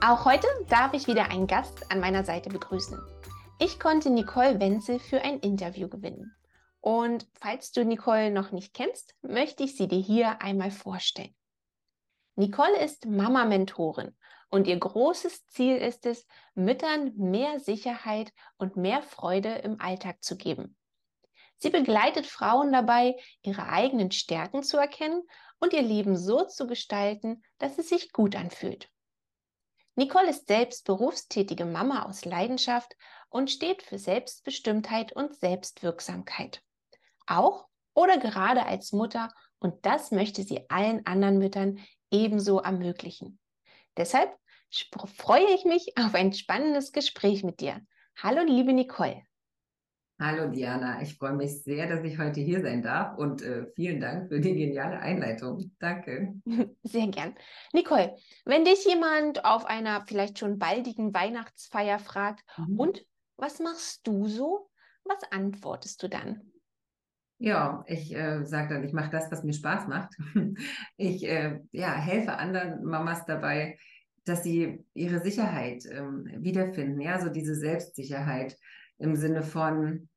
Auch heute darf ich wieder einen Gast an meiner Seite begrüßen. Ich konnte Nicole Wenzel für ein Interview gewinnen. Und falls du Nicole noch nicht kennst, möchte ich sie dir hier einmal vorstellen. Nicole ist Mama-Mentorin und ihr großes Ziel ist es, Müttern mehr Sicherheit und mehr Freude im Alltag zu geben. Sie begleitet Frauen dabei, ihre eigenen Stärken zu erkennen und ihr Leben so zu gestalten, dass es sich gut anfühlt. Nicole ist selbst berufstätige Mama aus Leidenschaft und steht für Selbstbestimmtheit und Selbstwirksamkeit. Auch oder gerade als Mutter und das möchte sie allen anderen Müttern ebenso ermöglichen. Deshalb freue ich mich auf ein spannendes Gespräch mit dir. Hallo, liebe Nicole. Hallo Diana, ich freue mich sehr, dass ich heute hier sein darf und äh, vielen Dank für die geniale Einleitung. Danke. Sehr gern. Nicole, wenn dich jemand auf einer vielleicht schon baldigen Weihnachtsfeier fragt, mhm. und was machst du so? Was antwortest du dann? Ja, ich äh, sage dann, ich mache das, was mir Spaß macht. Ich äh, ja, helfe anderen Mamas dabei, dass sie ihre Sicherheit ähm, wiederfinden, ja, so diese Selbstsicherheit im Sinne von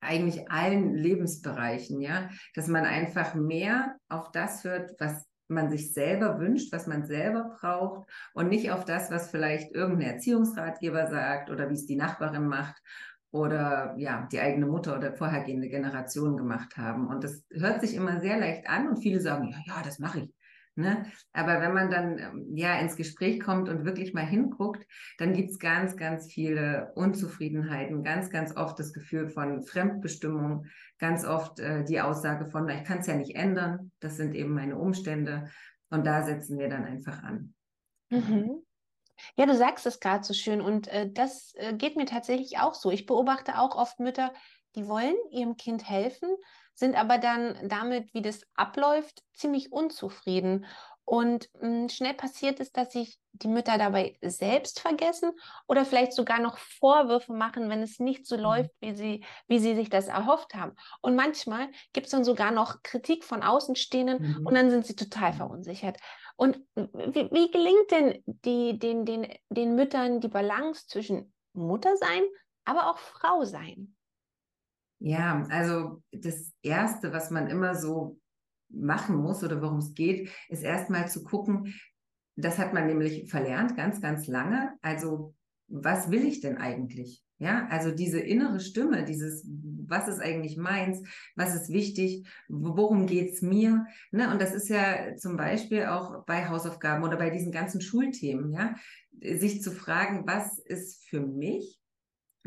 eigentlich allen Lebensbereichen, ja, dass man einfach mehr auf das hört, was man sich selber wünscht, was man selber braucht und nicht auf das, was vielleicht irgendein Erziehungsratgeber sagt oder wie es die Nachbarin macht oder ja, die eigene Mutter oder vorhergehende Generation gemacht haben. Und das hört sich immer sehr leicht an und viele sagen, ja, ja, das mache ich. Ne? Aber wenn man dann ähm, ja ins Gespräch kommt und wirklich mal hinguckt, dann gibt es ganz, ganz viele Unzufriedenheiten, ganz, ganz oft das Gefühl von Fremdbestimmung, ganz oft äh, die Aussage von, ich kann es ja nicht ändern, das sind eben meine Umstände. Und da setzen wir dann einfach an. Mhm. Ja, du sagst es gerade so schön und äh, das äh, geht mir tatsächlich auch so. Ich beobachte auch oft Mütter, die wollen ihrem Kind helfen, sind aber dann damit, wie das abläuft, ziemlich unzufrieden. Und mh, hm, schnell passiert es, dass sich die Mütter dabei selbst vergessen oder vielleicht sogar noch Vorwürfe machen, wenn es nicht so mhm. läuft, wie sie, wie sie sich das erhofft haben. Und manchmal gibt es dann sogar noch Kritik von Außenstehenden mhm. und dann sind sie total verunsichert. Und wie, wie gelingt denn die, den, den, den Müttern die Balance zwischen Mutter sein, aber auch Frau sein? Ja, also das Erste, was man immer so machen muss oder worum es geht, ist erstmal zu gucken, das hat man nämlich verlernt, ganz, ganz lange. Also, was will ich denn eigentlich? Ja, also diese innere Stimme, dieses, was ist eigentlich meins, was ist wichtig, worum geht's mir? Ne? Und das ist ja zum Beispiel auch bei Hausaufgaben oder bei diesen ganzen Schulthemen, ja, sich zu fragen, was ist für mich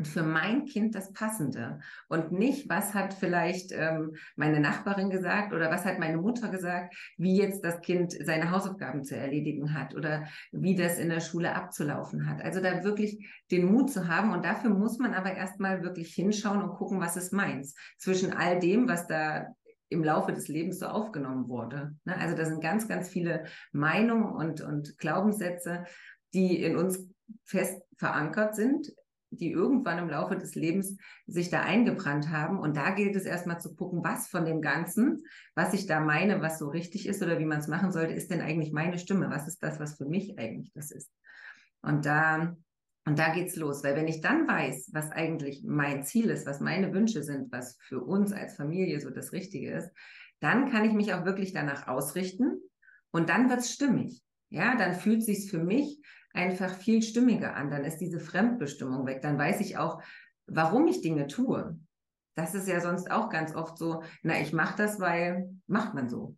für mein Kind das Passende und nicht, was hat vielleicht ähm, meine Nachbarin gesagt oder was hat meine Mutter gesagt, wie jetzt das Kind seine Hausaufgaben zu erledigen hat oder wie das in der Schule abzulaufen hat. Also da wirklich den Mut zu haben und dafür muss man aber erstmal wirklich hinschauen und gucken, was ist meins zwischen all dem, was da im Laufe des Lebens so aufgenommen wurde. Ne? Also da sind ganz, ganz viele Meinungen und, und Glaubenssätze, die in uns fest verankert sind, die irgendwann im Laufe des Lebens sich da eingebrannt haben. Und da gilt es erstmal zu gucken, was von dem Ganzen, was ich da meine, was so richtig ist oder wie man es machen sollte, ist denn eigentlich meine Stimme? Was ist das, was für mich eigentlich das ist? Und da, und da geht's los. Weil wenn ich dann weiß, was eigentlich mein Ziel ist, was meine Wünsche sind, was für uns als Familie so das Richtige ist, dann kann ich mich auch wirklich danach ausrichten und dann wird's stimmig. Ja, dann fühlt sich's für mich einfach viel stimmiger an. Dann ist diese Fremdbestimmung weg. Dann weiß ich auch, warum ich Dinge tue. Das ist ja sonst auch ganz oft so, na, ich mache das, weil macht man so.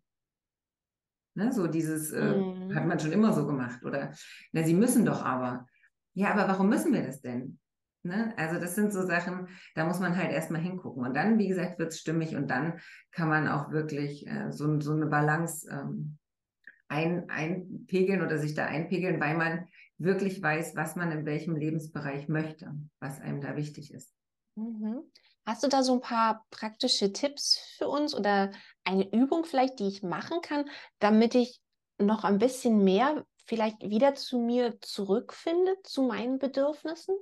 Ne, so dieses äh, mm. hat man schon immer so gemacht. Oder, na, sie müssen doch aber. Ja, aber warum müssen wir das denn? Ne? Also das sind so Sachen, da muss man halt erstmal hingucken. Und dann, wie gesagt, wird es stimmig und dann kann man auch wirklich äh, so, so eine Balance ähm, ein, einpegeln oder sich da einpegeln, weil man wirklich weiß, was man in welchem Lebensbereich möchte, was einem da wichtig ist. Mhm. Hast du da so ein paar praktische Tipps für uns oder eine Übung vielleicht, die ich machen kann, damit ich noch ein bisschen mehr vielleicht wieder zu mir zurückfinde, zu meinen Bedürfnissen?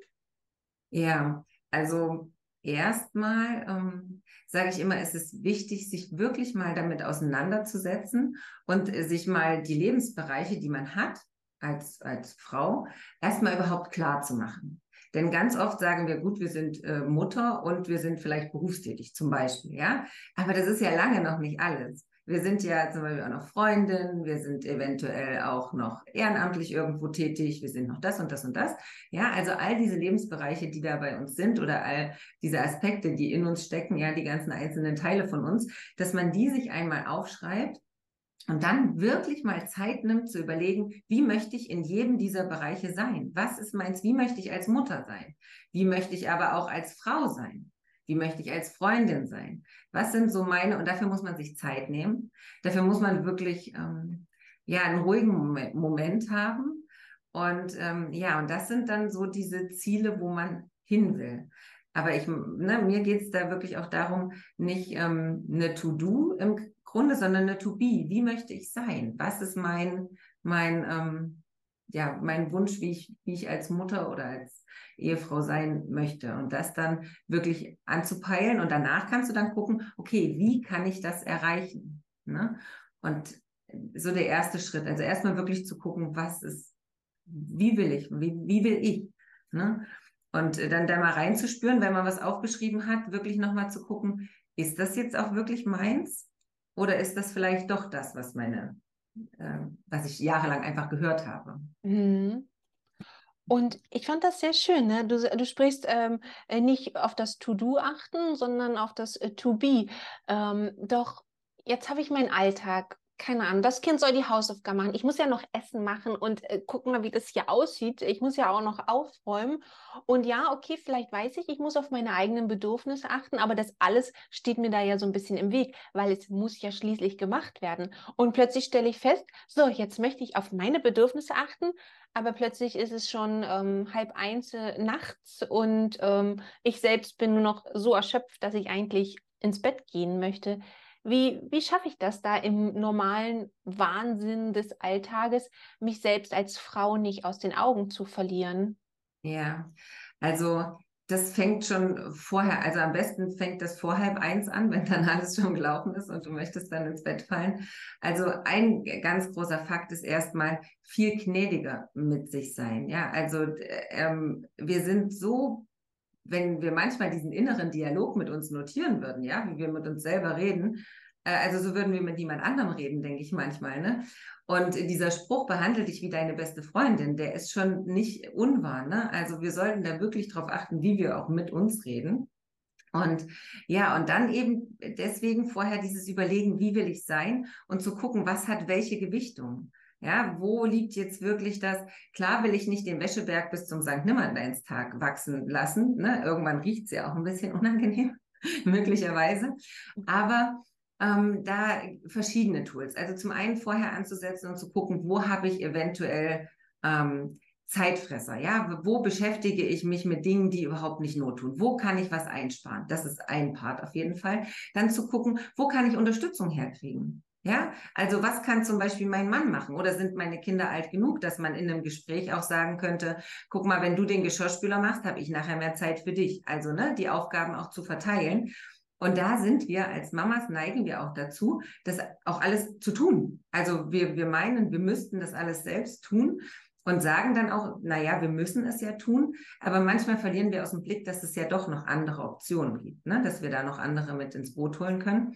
Ja, also erstmal ähm, sage ich immer, es ist wichtig, sich wirklich mal damit auseinanderzusetzen und äh, sich mal die Lebensbereiche, die man hat als, als Frau, erstmal überhaupt klar zu machen. Denn ganz oft sagen wir, gut, wir sind äh, Mutter und wir sind vielleicht berufstätig zum Beispiel, ja. Aber das ist ja lange noch nicht alles. Wir sind ja zum Beispiel auch noch Freundin, wir sind eventuell auch noch ehrenamtlich irgendwo tätig, wir sind noch das und das und das. Ja, also all diese Lebensbereiche, die da bei uns sind oder all diese Aspekte, die in uns stecken, ja, die ganzen einzelnen Teile von uns, dass man die sich einmal aufschreibt und dann wirklich mal Zeit nimmt zu überlegen, wie möchte ich in jedem dieser Bereiche sein? Was ist meins? Wie möchte ich als Mutter sein? Wie möchte ich aber auch als Frau sein? Wie möchte ich als Freundin sein? Was sind so meine, und dafür muss man sich Zeit nehmen. Dafür muss man wirklich, ähm, ja, einen ruhigen Moment, haben. Und ähm, ja, und das sind dann so diese Ziele, wo man hin will. Aber ich, ne, mir geht es da wirklich auch darum, nicht ähm, eine To-Do im Grunde, sondern eine To-Be. Wie möchte ich sein? Was ist mein, mein, ähm, ja, mein Wunsch, wie ich, wie ich als Mutter oder als Ehefrau sein möchte? Und das dann wirklich anzupeilen. Und danach kannst du dann gucken, okay, wie kann ich das erreichen? Ne? Und so der erste Schritt. Also erstmal wirklich zu gucken, was ist, wie will ich, wie, wie will ich? Ne? Und dann da mal reinzuspüren, wenn man was aufgeschrieben hat, wirklich nochmal zu gucken, ist das jetzt auch wirklich meins? Oder ist das vielleicht doch das, was meine, äh, was ich jahrelang einfach gehört habe? Mhm. Und ich fand das sehr schön. Ne? Du, du sprichst ähm, äh, nicht auf das To-Do achten, sondern auf das äh, To-Be. Ähm, doch jetzt habe ich meinen Alltag keine Ahnung, das Kind soll die Hausaufgaben machen. Ich muss ja noch Essen machen und äh, gucken mal, wie das hier aussieht. Ich muss ja auch noch aufräumen. Und ja, okay, vielleicht weiß ich, ich muss auf meine eigenen Bedürfnisse achten, aber das alles steht mir da ja so ein bisschen im Weg, weil es muss ja schließlich gemacht werden. Und plötzlich stelle ich fest, so, jetzt möchte ich auf meine Bedürfnisse achten, aber plötzlich ist es schon ähm, halb eins äh, nachts und ähm, ich selbst bin nur noch so erschöpft, dass ich eigentlich ins Bett gehen möchte. Wie, wie schaffe ich das da im normalen Wahnsinn des Alltages, mich selbst als Frau nicht aus den Augen zu verlieren? Ja, also das fängt schon vorher, also am besten fängt das vor halb eins an, wenn dann alles schon gelaufen ist und du möchtest dann ins Bett fallen. Also ein ganz großer Fakt ist erstmal viel gnädiger mit sich sein. Ja, also ähm, wir sind so wenn wir manchmal diesen inneren Dialog mit uns notieren würden, ja, wie wir mit uns selber reden, äh, also so würden wir mit niemand anderem reden, denke ich manchmal, ne? Und dieser Spruch, behandle dich wie deine beste Freundin, der ist schon nicht unwahr, ne? Also wir sollten da wirklich darauf achten, wie wir auch mit uns reden. Und ja, und dann eben deswegen vorher dieses Überlegen, wie will ich sein und zu gucken, was hat welche Gewichtung. Ja, wo liegt jetzt wirklich das? Klar will ich nicht den Wäscheberg bis zum St. Nimmerleinstag wachsen lassen. Ne? Irgendwann riecht es ja auch ein bisschen unangenehm, möglicherweise. Aber ähm, da verschiedene Tools. Also zum einen vorher anzusetzen und zu gucken, wo habe ich eventuell ähm, Zeitfresser, ja, wo beschäftige ich mich mit Dingen, die überhaupt nicht not tun? Wo kann ich was einsparen? Das ist ein Part auf jeden Fall. Dann zu gucken, wo kann ich Unterstützung herkriegen? Ja, also was kann zum Beispiel mein Mann machen? Oder sind meine Kinder alt genug, dass man in einem Gespräch auch sagen könnte, guck mal, wenn du den Geschirrspüler machst, habe ich nachher mehr Zeit für dich. Also ne, die Aufgaben auch zu verteilen. Und da sind wir als Mamas neigen wir auch dazu, das auch alles zu tun. Also wir, wir meinen, wir müssten das alles selbst tun und sagen dann auch, naja, wir müssen es ja tun, aber manchmal verlieren wir aus dem Blick, dass es ja doch noch andere Optionen gibt, ne? dass wir da noch andere mit ins Boot holen können.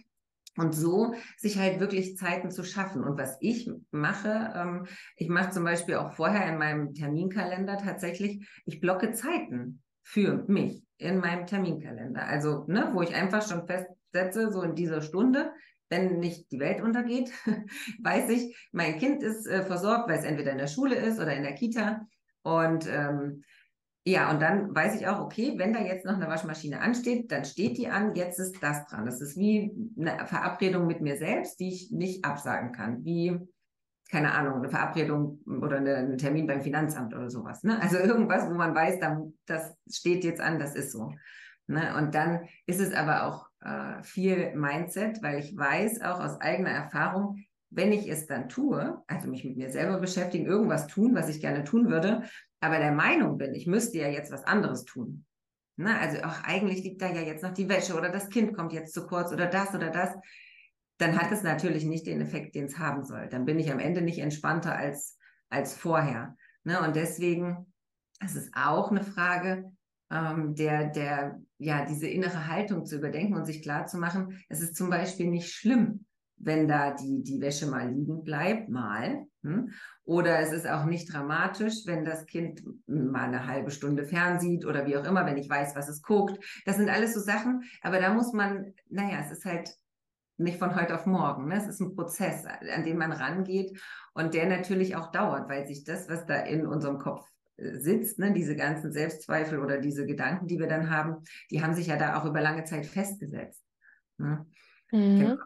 Und so sich halt wirklich Zeiten zu schaffen. Und was ich mache, ähm, ich mache zum Beispiel auch vorher in meinem Terminkalender tatsächlich, ich blocke Zeiten für mich in meinem Terminkalender. Also, ne, wo ich einfach schon festsetze, so in dieser Stunde, wenn nicht die Welt untergeht, weiß ich, mein Kind ist äh, versorgt, weil es entweder in der Schule ist oder in der Kita. Und ähm, ja, und dann weiß ich auch, okay, wenn da jetzt noch eine Waschmaschine ansteht, dann steht die an, jetzt ist das dran. Das ist wie eine Verabredung mit mir selbst, die ich nicht absagen kann. Wie keine Ahnung, eine Verabredung oder eine, einen Termin beim Finanzamt oder sowas. Ne? Also irgendwas, wo man weiß, das steht jetzt an, das ist so. Ne? Und dann ist es aber auch äh, viel Mindset, weil ich weiß auch aus eigener Erfahrung, wenn ich es dann tue, also mich mit mir selber beschäftigen, irgendwas tun, was ich gerne tun würde, aber der Meinung bin, ich müsste ja jetzt was anderes tun. Ne? Also auch eigentlich liegt da ja jetzt noch die Wäsche oder das Kind kommt jetzt zu kurz oder das oder das. Dann hat es natürlich nicht den Effekt, den es haben soll. Dann bin ich am Ende nicht entspannter als, als vorher. Ne? Und deswegen, es ist auch eine Frage, ähm, der, der, ja, diese innere Haltung zu überdenken und sich klar zu machen, es ist zum Beispiel nicht schlimm, wenn da die, die Wäsche mal liegen bleibt, mal. Hm? Oder es ist auch nicht dramatisch, wenn das Kind mal eine halbe Stunde fernsieht oder wie auch immer, wenn ich weiß, was es guckt. Das sind alles so Sachen, aber da muss man, naja, es ist halt nicht von heute auf morgen. Ne? Es ist ein Prozess, an den man rangeht und der natürlich auch dauert, weil sich das, was da in unserem Kopf sitzt, ne, diese ganzen Selbstzweifel oder diese Gedanken, die wir dann haben, die haben sich ja da auch über lange Zeit festgesetzt. Ne? Mhm. Genau.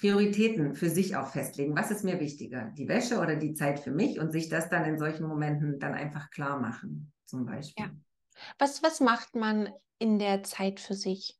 Prioritäten für sich auch festlegen. Was ist mir wichtiger? Die Wäsche oder die Zeit für mich und sich das dann in solchen Momenten dann einfach klar machen, zum Beispiel. Ja. Was, was macht man in der Zeit für sich?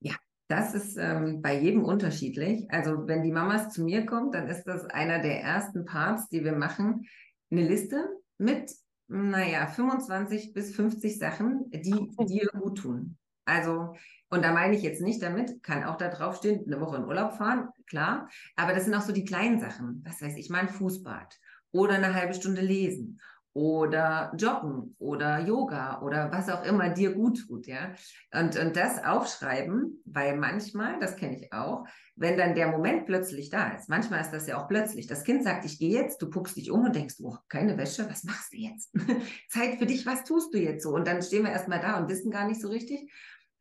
Ja, das ist ähm, bei jedem unterschiedlich. Also wenn die Mamas zu mir kommt, dann ist das einer der ersten Parts, die wir machen, eine Liste mit naja, 25 bis 50 Sachen, die dir gut tun. Also, und da meine ich jetzt nicht damit, kann auch da draufstehen, eine Woche in Urlaub fahren, klar, aber das sind auch so die kleinen Sachen. Was weiß ich, mal ein Fußbad oder eine halbe Stunde lesen oder Joggen oder Yoga oder was auch immer dir gut tut, ja. Und, und das aufschreiben, weil manchmal, das kenne ich auch, wenn dann der Moment plötzlich da ist, manchmal ist das ja auch plötzlich, das Kind sagt, ich gehe jetzt, du guckst dich um und denkst, oh, keine Wäsche, was machst du jetzt? Zeit für dich, was tust du jetzt so? Und dann stehen wir erstmal da und wissen gar nicht so richtig.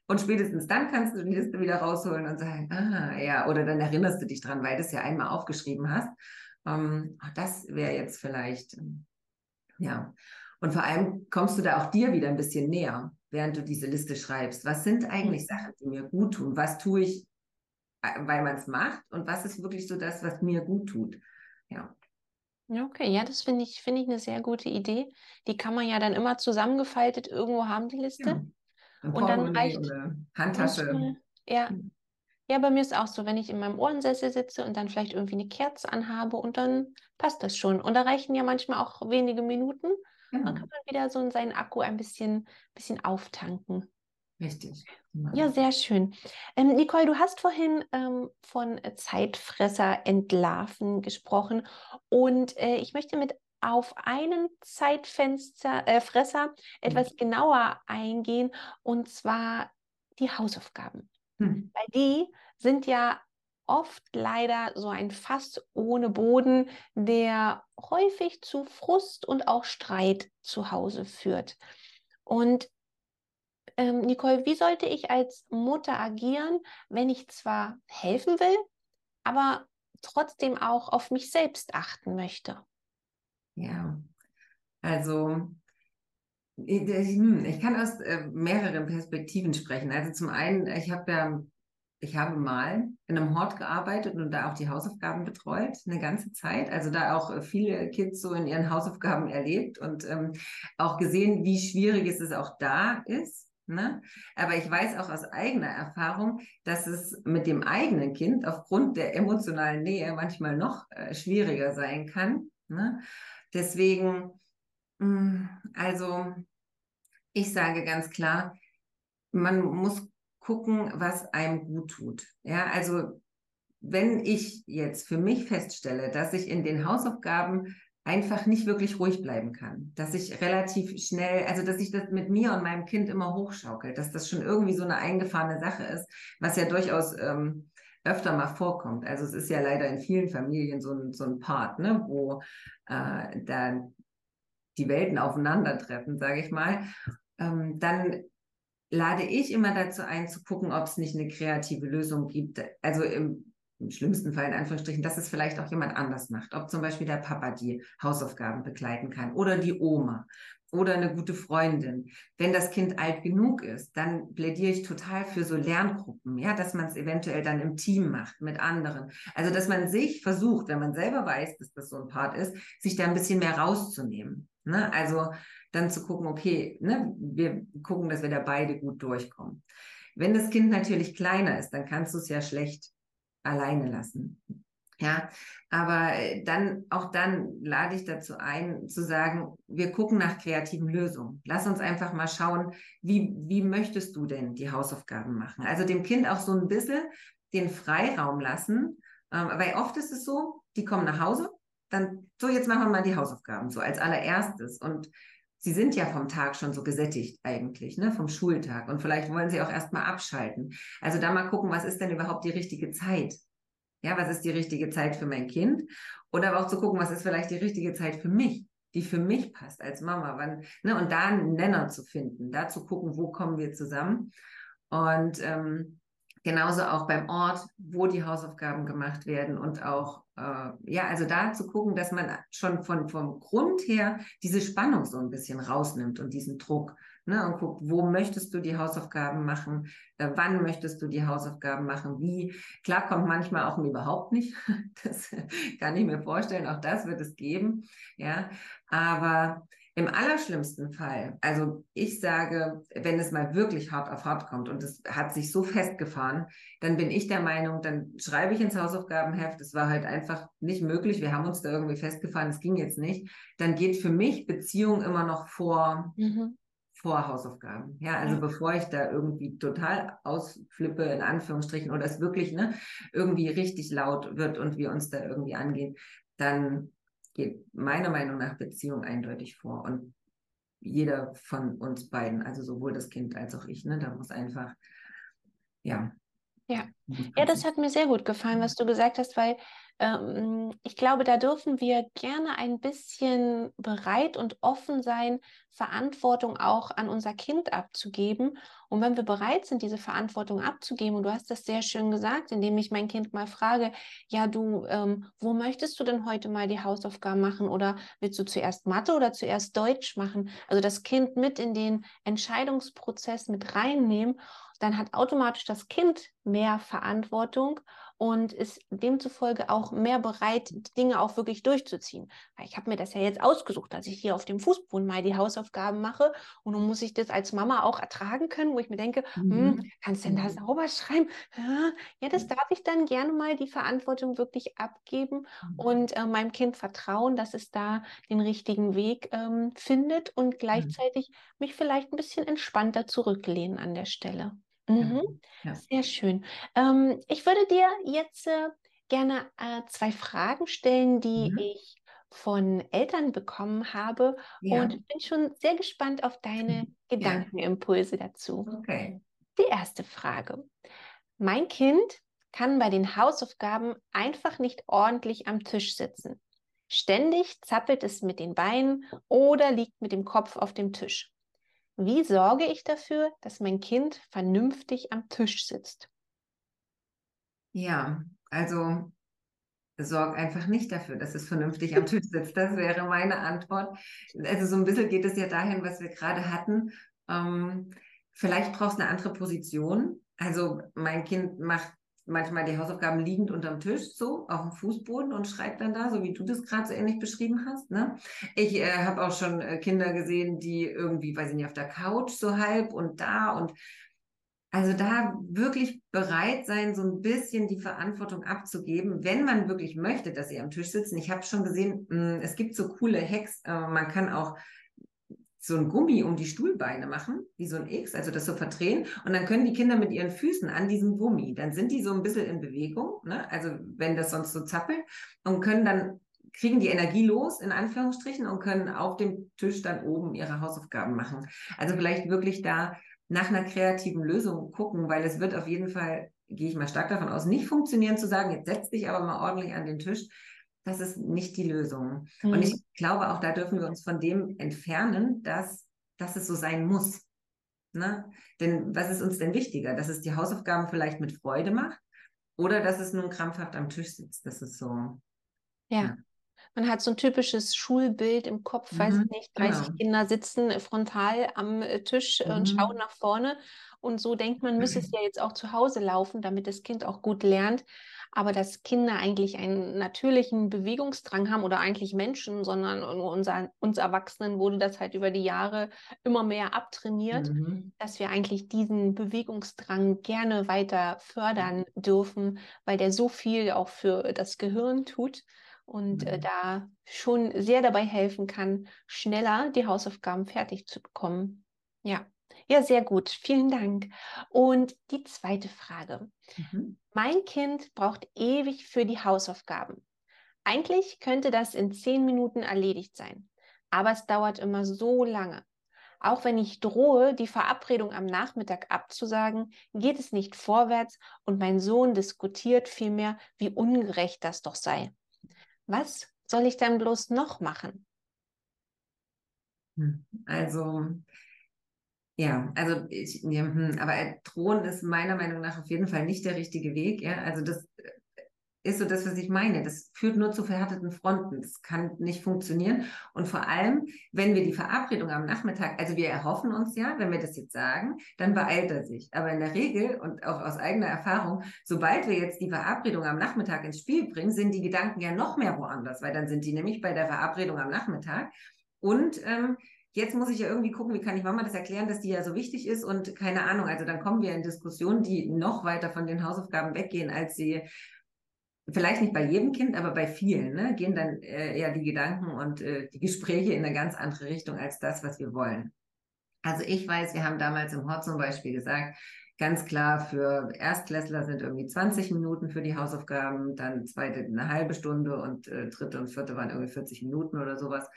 Und spätestens dann kannst du die Liste wieder rausholen und sagen, ah, ja, oder dann erinnerst du dich dran, weil du es ja einmal aufgeschrieben hast. Ähm, das wäre jetzt vielleicht ja. Und vor allem kommst du da auch dir wieder ein bisschen näher, während du diese Liste schreibst. Was sind eigentlich mhm. Sachen, die mir gut tun? Was tue ich, äh, weil man es macht? Und was ist wirklich so das, was mir gut tut? Ja. Okay, ja, das finde ich, finde ich eine sehr gute Idee. Die kann man ja dann immer zusammengefaltet irgendwo haben, die Liste. Ja. Und dann reicht Handtasche. Manchmal, ja, hm. Ja, bei mir ist auch so, wenn ich in meinem Ohrensessel sitze und dann vielleicht irgendwie eine Kerze anhabe und dann passt das schon. Und da reichen ja manchmal auch wenige Minuten. Genau. Dann kann man wieder so in seinen Akku ein bisschen, bisschen auftanken. Richtig. Ja, sehr schön. Ähm, Nicole, du hast vorhin ähm, von Zeitfresser entlarven gesprochen und äh, ich möchte mit auf einen Zeitfenster, äh, Fresser etwas mhm. genauer eingehen und zwar die Hausaufgaben. Hm. Weil die sind ja oft leider so ein Fass ohne Boden, der häufig zu Frust und auch Streit zu Hause führt. Und ähm, Nicole, wie sollte ich als Mutter agieren, wenn ich zwar helfen will, aber trotzdem auch auf mich selbst achten möchte? Ja, also hm, ich kann aus äh, mehreren Perspektiven sprechen. Also zum einen, ich habe ja, ich habe mal in einem Hort gearbeitet und da auch die Hausaufgaben betreut, eine ganze Zeit. Also da auch äh, viele Kids so in ihren Hausaufgaben erlebt und ähm, auch gesehen, wie schwierig es auch da ist. Ne? Aber ich weiß auch aus eigener Erfahrung, dass es mit dem eigenen Kind aufgrund der emotionalen Nähe manchmal noch äh, schwieriger sein kann. Ne? Deswegen hm, also, ich sage ganz klar, man muss gucken, was einem gut tut. Ja, also wenn ich jetzt für mich feststelle, dass ich in den Hausaufgaben einfach nicht wirklich ruhig bleiben kann, dass ich relativ schnell, also dass ich das mit mir und meinem Kind immer hochschaukelt, dass das schon irgendwie so eine eingefahrene Sache ist, was ja durchaus ähm, öfter mal vorkommt. Also es ist ja leider in vielen Familien so ein, so ein Part, ne, wo äh, da die Welten aufeinandertreffen, sage ich mal, ähm, dann lade ich immer dazu ein, zu gucken, ob es nicht eine kreative Lösung gibt. Also im, im, schlimmsten Fall in Anführungsstrichen, dass es vielleicht auch jemand anders macht. Ob zum Beispiel der Papa die Hausaufgaben begleiten kann oder die Oma oder eine gute Freundin. Wenn das Kind alt genug ist, dann plädiere ich total für so Lerngruppen, ja, dass man es eventuell dann im Team macht mit anderen. Also, dass man sich versucht, wenn man selber weiß, dass das so ein Part ist, sich da ein bisschen mehr rauszunehmen. Ne? Also dann zu gucken, okay, ne, wir gucken, dass wir da beide gut durchkommen. Wenn das Kind natürlich kleiner ist, dann kannst du es ja schlecht alleine lassen. Ja, aber dann, auch dann lade ich dazu ein, zu sagen, wir gucken nach kreativen Lösungen. Lass uns einfach mal schauen, wie, wie möchtest du denn die Hausaufgaben machen? Also dem Kind auch so ein bisschen den Freiraum lassen, ähm, weil oft ist es so, die kommen nach Hause, dann, so jetzt machen wir mal die Hausaufgaben, so als allererstes. Und sie sind ja vom Tag schon so gesättigt eigentlich, ne, vom Schultag. Und vielleicht wollen sie auch erstmal abschalten. Also da mal gucken, was ist denn überhaupt die richtige Zeit? Ja, was ist die richtige Zeit für mein Kind? Oder aber auch zu gucken, was ist vielleicht die richtige Zeit für mich, die für mich passt als Mama. Wann, ne, und da einen Nenner zu finden, da zu gucken, wo kommen wir zusammen. Und ähm, genauso auch beim Ort, wo die Hausaufgaben gemacht werden und auch, äh, ja, also da zu gucken, dass man schon von, vom Grund her diese Spannung so ein bisschen rausnimmt und diesen Druck. Ne, und guckt, wo möchtest du die Hausaufgaben machen, äh, wann möchtest du die Hausaufgaben machen, wie. Klar kommt manchmal auch überhaupt nicht, das kann ich mir vorstellen, auch das wird es geben, ja, aber im allerschlimmsten Fall, also ich sage, wenn es mal wirklich hart auf hart kommt und es hat sich so festgefahren, dann bin ich der Meinung, dann schreibe ich ins Hausaufgabenheft, es war halt einfach nicht möglich, wir haben uns da irgendwie festgefahren, es ging jetzt nicht, dann geht für mich Beziehung immer noch vor, mhm. vor Hausaufgaben. Ja, also ja. bevor ich da irgendwie total ausflippe, in Anführungsstrichen, oder es wirklich ne, irgendwie richtig laut wird und wir uns da irgendwie angehen, dann geht meiner Meinung nach Beziehung eindeutig vor. Und jeder von uns beiden, also sowohl das Kind als auch ich, ne, da muss einfach, ja. Ja. ja, das hat mir sehr gut gefallen, was du gesagt hast, weil ähm, ich glaube, da dürfen wir gerne ein bisschen bereit und offen sein, Verantwortung auch an unser Kind abzugeben. Und wenn wir bereit sind, diese Verantwortung abzugeben, und du hast das sehr schön gesagt, indem ich mein Kind mal frage, ja, du, ähm, wo möchtest du denn heute mal die Hausaufgaben machen? Oder willst du zuerst Mathe oder zuerst Deutsch machen? Also das Kind mit in den Entscheidungsprozess mit reinnehmen dann hat automatisch das Kind mehr Verantwortung und ist demzufolge auch mehr bereit, Dinge auch wirklich durchzuziehen. Ich habe mir das ja jetzt ausgesucht, dass ich hier auf dem Fußboden mal die Hausaufgaben mache und nun muss ich das als Mama auch ertragen können, wo ich mir denke, hm, mhm. hm, kannst du denn da sauber schreiben? Ja, das darf ich dann gerne mal die Verantwortung wirklich abgeben mhm. und äh, meinem Kind vertrauen, dass es da den richtigen Weg ähm, findet und gleichzeitig mich vielleicht ein bisschen entspannter zurücklehnen an der Stelle. Mhm. Ja. Sehr schön. Ähm, ich würde dir jetzt äh, gerne äh, zwei Fragen stellen, die mhm. ich von Eltern bekommen habe ja. und bin schon sehr gespannt auf deine Gedankenimpulse dazu. Okay. Die erste Frage. Mein Kind kann bei den Hausaufgaben einfach nicht ordentlich am Tisch sitzen. Ständig zappelt es mit den Beinen oder liegt mit dem Kopf auf dem Tisch. Wie sorge ich dafür, dass mein Kind vernünftig am Tisch sitzt? Ja, also sorg einfach nicht dafür, dass es vernünftig am Tisch sitzt. Das wäre meine Antwort. Also so ein bisschen geht es ja dahin, was wir gerade hatten. Ähm, vielleicht brauchst du eine andere Position. Also mein Kind macht manchmal die Hausaufgaben liegend unterm Tisch, so auf dem Fußboden und schreibt dann da, so wie du das gerade so ähnlich beschrieben hast. Ne? Ich äh, habe auch schon äh, Kinder gesehen, die irgendwie, weiß ich nicht, auf der Couch so halb und da und also da wirklich bereit sein, so ein bisschen die Verantwortung abzugeben, wenn man wirklich möchte, dass sie am Tisch sitzen. Ich habe schon gesehen, hm, es gibt so coole Hacks. Äh, man kann auch so ein Gummi um die Stuhlbeine machen, wie so ein X, also das so verdrehen. Und dann können die Kinder mit ihren Füßen an diesem Gummi, dann sind die so ein bisschen in Bewegung, ne? also wenn das sonst so zappelt, und können dann, kriegen die Energie los, in Anführungsstrichen, und können auf dem Tisch dann oben ihre Hausaufgaben machen. Also vielleicht wirklich da nach einer kreativen Lösung gucken, weil es wird auf jeden Fall, gehe ich mal stark davon aus, nicht funktionieren zu sagen, jetzt setz dich aber mal ordentlich an den Tisch, das ist nicht die Lösung. Mhm. Und ich glaube, auch da dürfen wir uns von dem entfernen, dass, dass es so sein muss. Ne? Denn was ist uns denn wichtiger? Dass es die Hausaufgaben vielleicht mit Freude macht oder dass es nun krampfhaft am Tisch sitzt? Das ist so. Ja. ja. Man hat so ein typisches Schulbild im Kopf, mhm, weiß ich nicht, 30 genau. Kinder sitzen frontal am äh, Tisch mhm. und schauen nach vorne. Und so denkt man, müsse es ja jetzt auch zu Hause laufen, damit das Kind auch gut lernt aber dass Kinder eigentlich einen natürlichen Bewegungsdrang haben oder eigentlich Menschen, sondern unser, uns Erwachsenen wurde das halt über die Jahre immer mehr abtrainiert, mhm. dass wir eigentlich diesen Bewegungsdrang gerne weiter fördern dürfen, weil der so viel auch für das Gehirn tut und äh, mhm. äh, da schon sehr dabei helfen kann, schneller die Hausaufgaben fertig zu bekommen. Ja. Ja, sehr gut. Vielen Dank. Und die zweite Frage. Mhm. Mein Kind braucht ewig für die Hausaufgaben. Eigentlich könnte das in zehn Minuten erledigt sein, aber es dauert immer so lange. Auch wenn ich drohe, die Verabredung am Nachmittag abzusagen, geht es nicht vorwärts und mein Sohn diskutiert vielmehr, wie ungerecht das doch sei. Was soll ich dann bloß noch machen? Hm, also ja, also ich, ja, hm, aber drohen ist meiner Meinung nach auf jeden Fall nicht der richtige Weg. Ja, also das äh, ist so das, was ich meine. Das führt nur zu verhärteten Fronten. Das kann nicht funktionieren. Und vor allem, wenn wir die Verabredung am Nachmittag, also wir erhoffen uns ja, wenn wir das jetzt sagen, dann beeilt er sich. Aber in der Regel und auch aus eigener Erfahrung, sobald wir jetzt die Verabredung am Nachmittag ins Spiel bringen, sind die Gedanken ja noch mehr woanders, weil dann sind die nämlich bei der Verabredung am Nachmittag. Und ähm, jetzt muss ich ja irgendwie gucken, wie kann ich Mama das erklären, dass die ja so wichtig ist und keine Ahnung. Also dann kommen wir in Diskussionen, die noch weiter von den Hausaufgaben weggehen, als sie vielleicht nicht bei jedem Kind, aber bei vielen, ne, gehen dann äh, eher die Gedanken und äh, die Gespräche in eine ganz andere Richtung als das, was wir wollen. Also ich weiß, wir haben damals im Hort zum Beispiel gesagt, ganz klar, für Erstklässler sind irgendwie 20 Minuten für die Hausaufgaben, dann zweite eine halbe Stunde und äh, dritte und vierte waren irgendwie 40 Minuten oder sowas.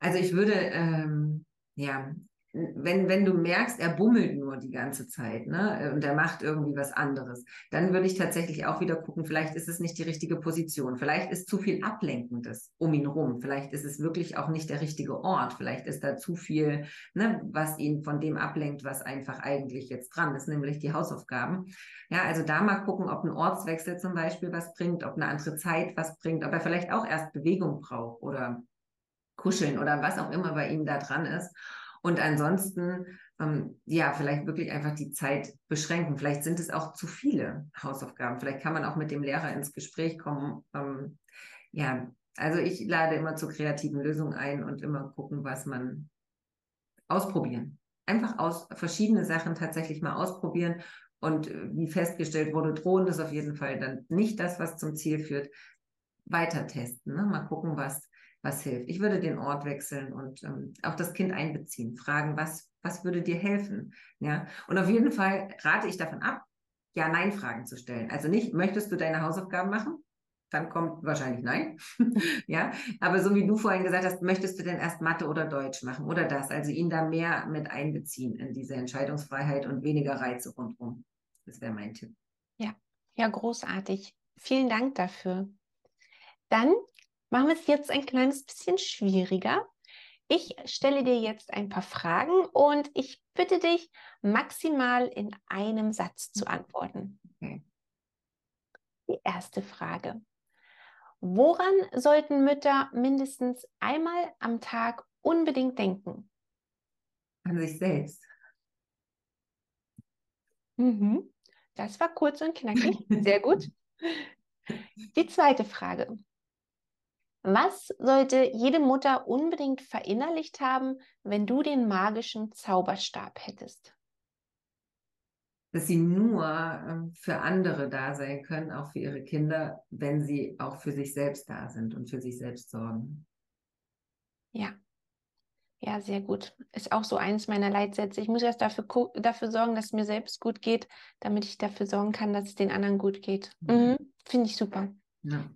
Also ich würde, ähm, ja, wenn, wenn du merkst, er bummelt nur die ganze Zeit ne, und er macht irgendwie was anderes, dann würde ich tatsächlich auch wieder gucken, vielleicht ist es nicht die richtige Position, vielleicht ist zu viel Ablenkendes um ihn rum, vielleicht ist es wirklich auch nicht der richtige Ort, vielleicht ist da zu viel, ne, was ihn von dem ablenkt, was einfach eigentlich jetzt dran ist, nämlich die Hausaufgaben. Ja, also da mal gucken, ob ein Ortswechsel zum Beispiel was bringt, ob eine andere Zeit was bringt, ob er vielleicht auch erst Bewegung braucht oder kuscheln oder was auch immer bei ihm da dran ist. Und ansonsten, ähm, ja, vielleicht wirklich einfach die Zeit beschränken. Vielleicht sind es auch zu viele Hausaufgaben. Vielleicht kann man auch mit dem Lehrer ins Gespräch kommen. Ähm, ja, also ich lade immer zu kreativen Lösungen ein und immer gucken, was man ausprobieren. Einfach aus verschiedene Sachen tatsächlich mal ausprobieren. Und äh, wie festgestellt wurde, drohen ist auf jeden Fall dann nicht das, was zum Ziel führt. Weiter testen. Ne? Mal gucken, was, was hilft. Ich würde den Ort wechseln und ähm, auch das Kind einbeziehen, fragen, was, was würde dir helfen? Ja, und auf jeden Fall rate ich davon ab, Ja-Nein-Fragen zu stellen. Also nicht, möchtest du deine Hausaufgaben machen? Dann kommt wahrscheinlich nein. ja, aber so wie du vorhin gesagt hast, möchtest du denn erst Mathe oder Deutsch machen oder das? Also ihn da mehr mit einbeziehen in diese Entscheidungsfreiheit und weniger Reize rundherum. Das wäre mein Tipp. Ja, ja, großartig. Vielen Dank dafür. Dann machen wir es jetzt ein kleines bisschen schwieriger. Ich stelle dir jetzt ein paar Fragen und ich bitte dich, maximal in einem Satz zu antworten. Okay. Die erste Frage. Woran sollten Mütter mindestens einmal am Tag unbedingt denken? An sich selbst. Mhm. Das war kurz und knackig. Sehr gut. Die zweite Frage. Was sollte jede Mutter unbedingt verinnerlicht haben, wenn du den magischen Zauberstab hättest? Dass sie nur ähm, für andere da sein können, auch für ihre Kinder, wenn sie auch für sich selbst da sind und für sich selbst sorgen. Ja. Ja, sehr gut. Ist auch so eines meiner Leitsätze. Ich muss erst dafür, dafür sorgen, dass es mir selbst gut geht, damit ich dafür sorgen kann, dass es den anderen gut geht. Mhm. Finde ich super. Ja.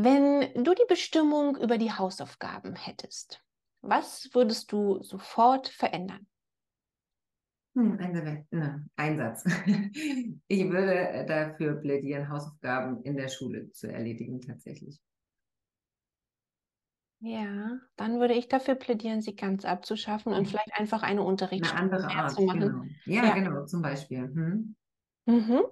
Wenn du die Bestimmung über die Hausaufgaben hättest, was würdest du sofort verändern? Hm, ein, Einsatz. Ich würde dafür plädieren, Hausaufgaben in der Schule zu erledigen, tatsächlich. Ja, dann würde ich dafür plädieren, sie ganz abzuschaffen und vielleicht einfach eine Unterrichtsstunde eine andere Art, zu machen. Genau. Ja, ja, genau, zum Beispiel. Hm. Mhm.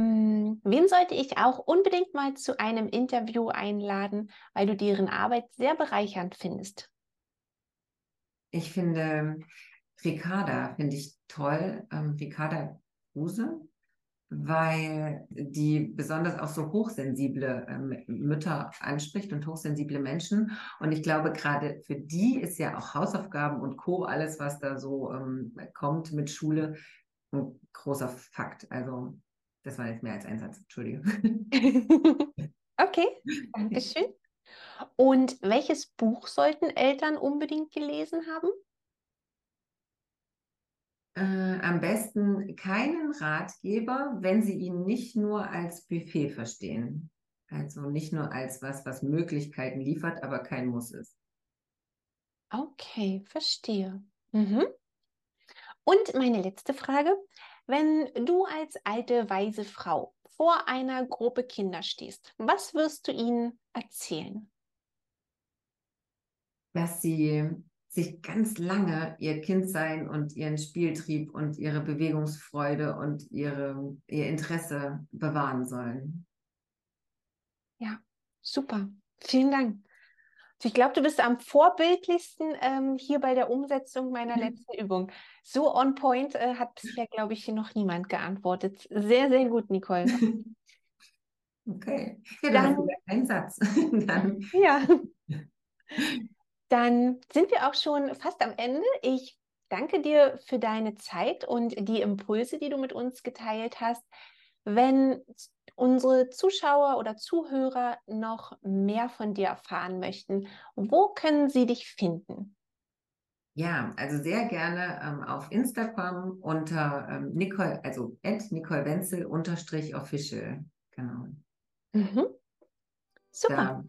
Mm, wen sollte ich auch unbedingt mal zu einem Interview einladen, weil du deren Arbeit sehr bereichernd findest? Ich finde Ricarda, finde ich toll, ähm, Ricarda Kruse, weil die besonders auch so hochsensible ähm, Mütter anspricht und hochsensible Menschen. Und ich glaube, gerade für die ist ja auch Hausaufgaben und Co., alles, was da so ähm, kommt mit Schule, ein großer Fakt. Also das war jetzt mehr als ein Satz, Entschuldige. okay, danke schön. Und welches Buch sollten Eltern unbedingt gelesen haben? Äh, am besten keinen Ratgeber, wenn Sie ihn nicht nur als Buffet verstehen. Also nicht nur als was, was Möglichkeiten liefert, aber kein Muss ist. Okay, verstehe. Mhm. Und meine letzte Frage. Wenn du als alte, weise Frau vor einer Gruppe Kinder stehst, was wirst du ihnen erzählen? Dass sie sich ganz lange ihr Kindsein und ihren Spieltrieb und ihre Bewegungsfreude und ihre, ihr Interesse bewahren sollen. Ja, super. Vielen Dank. Ich glaube, du bist am vorbildlichsten ähm, hier bei der Umsetzung meiner mhm. letzten Übung. So on point äh, hat bisher, glaube ich, noch niemand geantwortet. Sehr, sehr gut, Nicole. Okay. Ja, dann ein Satz. dann. Ja. Dann sind wir auch schon fast am Ende. Ich danke dir für deine Zeit und die Impulse, die du mit uns geteilt hast. Wenn unsere Zuschauer oder Zuhörer noch mehr von dir erfahren möchten, wo können sie dich finden? Ja, also sehr gerne ähm, auf Instagram unter ähm, Nicole, also at Nicole Wenzel unterstrich official. Genau. Mhm. Super. Da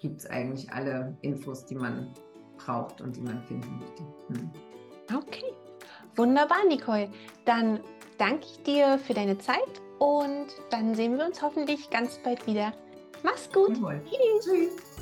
gibt es eigentlich alle Infos, die man braucht und die man finden möchte. Hm. Okay. Wunderbar, Nicole. Dann danke ich dir für deine Zeit und dann sehen wir uns hoffentlich ganz bald wieder. Mach's gut. Tschüss.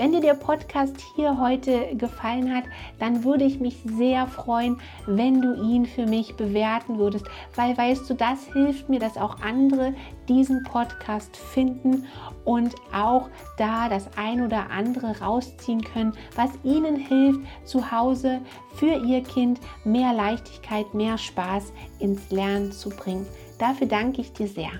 Wenn dir der Podcast hier heute gefallen hat, dann würde ich mich sehr freuen, wenn du ihn für mich bewerten würdest, weil weißt du, das hilft mir, dass auch andere diesen Podcast finden und auch da das ein oder andere rausziehen können, was ihnen hilft, zu Hause für ihr Kind mehr Leichtigkeit, mehr Spaß ins Lernen zu bringen. Dafür danke ich dir sehr.